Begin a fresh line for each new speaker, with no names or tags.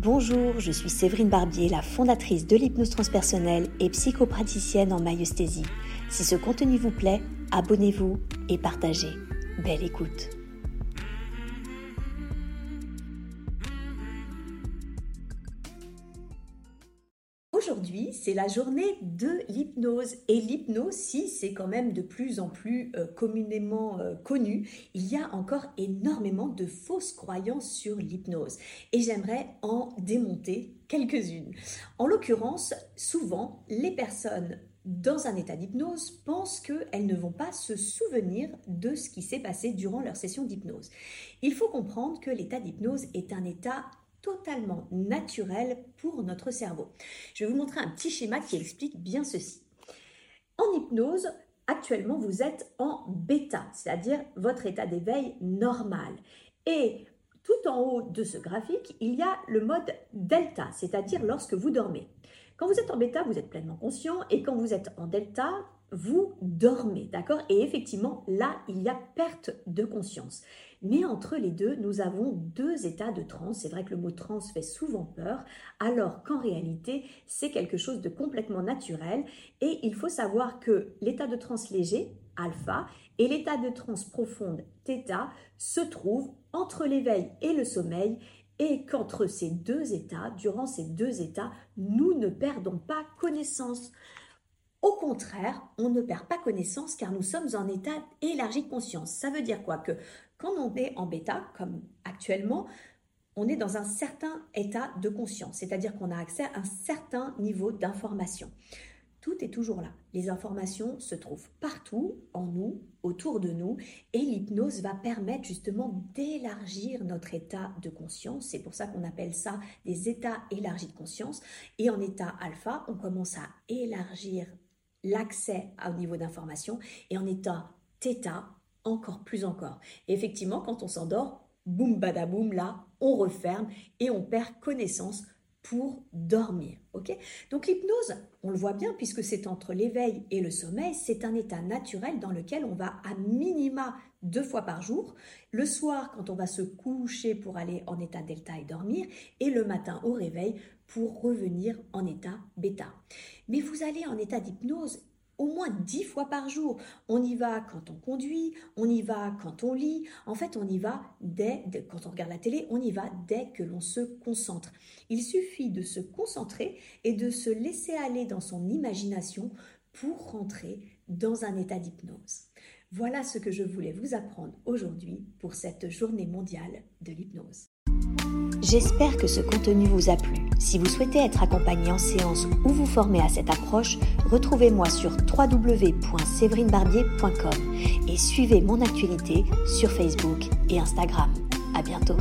Bonjour, je suis Séverine Barbier, la fondatrice de l'hypnose transpersonnelle et psychopraticienne en maïesthésie. Si ce contenu vous plaît, abonnez-vous et partagez. Belle écoute. Aujourd'hui, c'est la journée de l'hypnose. Et l'hypnose, si c'est quand même de plus en plus euh, communément euh, connu, il y a encore énormément de fausses croyances sur l'hypnose. Et j'aimerais en démonter quelques-unes. En l'occurrence, souvent, les personnes dans un état d'hypnose pensent qu'elles ne vont pas se souvenir de ce qui s'est passé durant leur session d'hypnose. Il faut comprendre que l'état d'hypnose est un état totalement naturel pour notre cerveau. Je vais vous montrer un petit schéma qui explique bien ceci. En hypnose, actuellement, vous êtes en bêta, c'est-à-dire votre état d'éveil normal. Et tout en haut de ce graphique, il y a le mode delta, c'est-à-dire lorsque vous dormez. Quand vous êtes en bêta, vous êtes pleinement conscient et quand vous êtes en delta, vous dormez, d'accord? Et effectivement, là, il y a perte de conscience. Mais entre les deux, nous avons deux états de transe. C'est vrai que le mot transe fait souvent peur, alors qu'en réalité, c'est quelque chose de complètement naturel. Et il faut savoir que l'état de transe léger, alpha, et l'état de transe profonde, θ, se trouvent entre l'éveil et le sommeil et qu'entre ces deux états, durant ces deux états, nous ne perdons pas connaissance. Au contraire, on ne perd pas connaissance car nous sommes en état élargi de conscience. Ça veut dire quoi? Que quand on est en bêta, comme actuellement, on est dans un certain état de conscience, c'est-à-dire qu'on a accès à un certain niveau d'information. Tout est toujours là. Les informations se trouvent partout, en nous, autour de nous, et l'hypnose va permettre justement d'élargir notre état de conscience. C'est pour ça qu'on appelle ça des états élargis de conscience. Et en état alpha, on commence à élargir l'accès au niveau d'information, et en état θ, encore plus encore. Effectivement, quand on s'endort, boum badaboum, là, on referme et on perd connaissance dormir. ok? Donc l'hypnose, on le voit bien puisque c'est entre l'éveil et le sommeil, c'est un état naturel dans lequel on va à minima deux fois par jour, le soir quand on va se coucher pour aller en état delta et dormir, et le matin au réveil pour revenir en état bêta. Mais vous allez en état d'hypnose au moins dix fois par jour. On y va quand on conduit, on y va quand on lit. En fait, on y va dès, quand on regarde la télé, on y va dès que l'on se concentre. Il suffit de se concentrer et de se laisser aller dans son imagination pour rentrer dans un état d'hypnose. Voilà ce que je voulais vous apprendre aujourd'hui pour cette journée mondiale de l'hypnose. J'espère que ce contenu vous a plu. Si vous souhaitez être accompagné en séance ou vous former à cette approche, retrouvez-moi sur www.séverinebarbier.com et suivez mon actualité sur Facebook et Instagram. À bientôt.